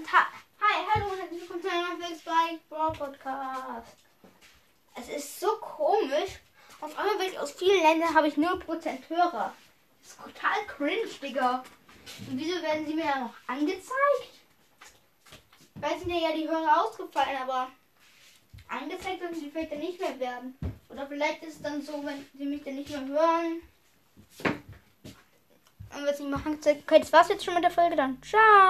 Und hi, hallo und herzlich willkommen zu einem Netflix bei Brawl Podcast. Es ist so komisch. Auf einmal bin ich aus vielen Ländern, habe ich 0% Hörer. Das ist total cringe, Digga. Und wieso werden sie mir ja noch angezeigt? Weil sind ja die Hörer ausgefallen, aber angezeigt werden sie vielleicht dann nicht mehr werden. Oder vielleicht ist es dann so, wenn sie mich dann nicht mehr hören. Und wenn sie mich machen, okay, das war's jetzt schon mit der Folge dann. Ciao!